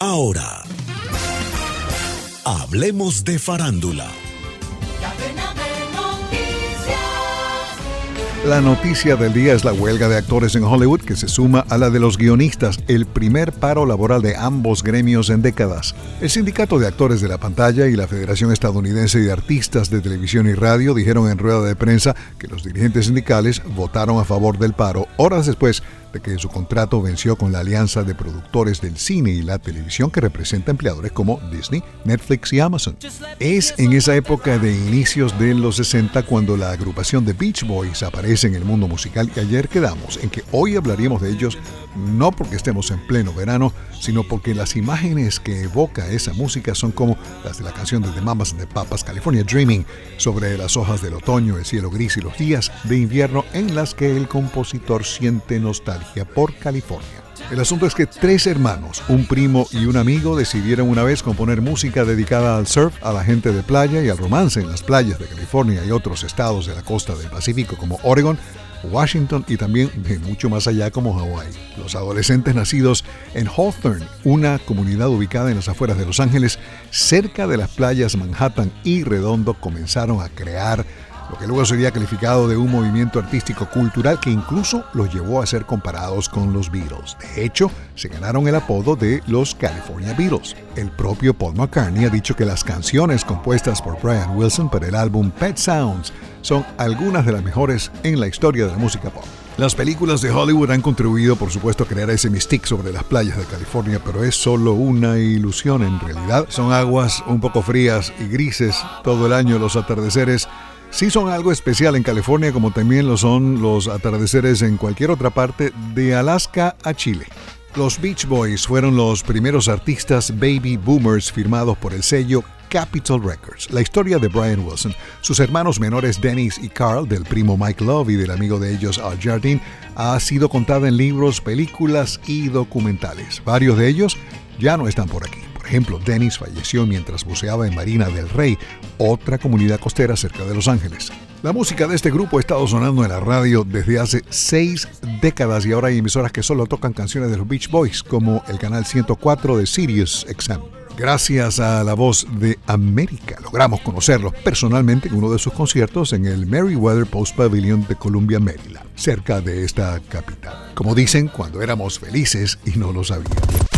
Ahora, hablemos de farándula. La noticia del día es la huelga de actores en Hollywood que se suma a la de los guionistas, el primer paro laboral de ambos gremios en décadas. El Sindicato de Actores de la Pantalla y la Federación Estadounidense de Artistas de Televisión y Radio dijeron en rueda de prensa que los dirigentes sindicales votaron a favor del paro horas después de que su contrato venció con la alianza de productores del cine y la televisión que representa empleadores como Disney, Netflix y Amazon. Es en esa época de inicios de los 60 cuando la agrupación de Beach Boys aparece en el mundo musical y ayer quedamos en que hoy hablaríamos de ellos no porque estemos en pleno verano, sino porque las imágenes que evoca esa música son como las de la canción de The Mamas de Papas, California Dreaming, sobre las hojas del otoño, el cielo gris y los días de invierno en las que el compositor siente nostalgia por California. El asunto es que tres hermanos, un primo y un amigo, decidieron una vez componer música dedicada al surf, a la gente de playa y al romance en las playas de California y otros estados de la costa del Pacífico como Oregon, Washington y también de mucho más allá como Hawái. Los adolescentes nacidos en Hawthorne, una comunidad ubicada en las afueras de Los Ángeles, cerca de las playas Manhattan y Redondo, comenzaron a crear lo que luego sería calificado de un movimiento artístico cultural que incluso los llevó a ser comparados con los Beatles. De hecho, se ganaron el apodo de los California Beatles. El propio Paul McCartney ha dicho que las canciones compuestas por Brian Wilson para el álbum Pet Sounds son algunas de las mejores en la historia de la música pop. Las películas de Hollywood han contribuido, por supuesto, a crear ese mystique sobre las playas de California, pero es solo una ilusión en realidad. Son aguas un poco frías y grises todo el año los atardeceres sí son algo especial en California como también lo son los atardeceres en cualquier otra parte de Alaska a Chile. Los Beach Boys fueron los primeros artistas baby boomers firmados por el sello Capitol Records. La historia de Brian Wilson, sus hermanos menores Dennis y Carl, del primo Mike Love y del amigo de ellos Al Jardine, ha sido contada en libros, películas y documentales. Varios de ellos ya no están por aquí ejemplo, Dennis falleció mientras buceaba en Marina del Rey, otra comunidad costera cerca de Los Ángeles. La música de este grupo ha estado sonando en la radio desde hace seis décadas y ahora hay emisoras que solo tocan canciones de los Beach Boys, como el canal 104 de Sirius XM. Gracias a la voz de América logramos conocerlos personalmente en uno de sus conciertos en el Merriweather Post Pavilion de Columbia, Maryland, cerca de esta capital. Como dicen, cuando éramos felices y no lo sabíamos.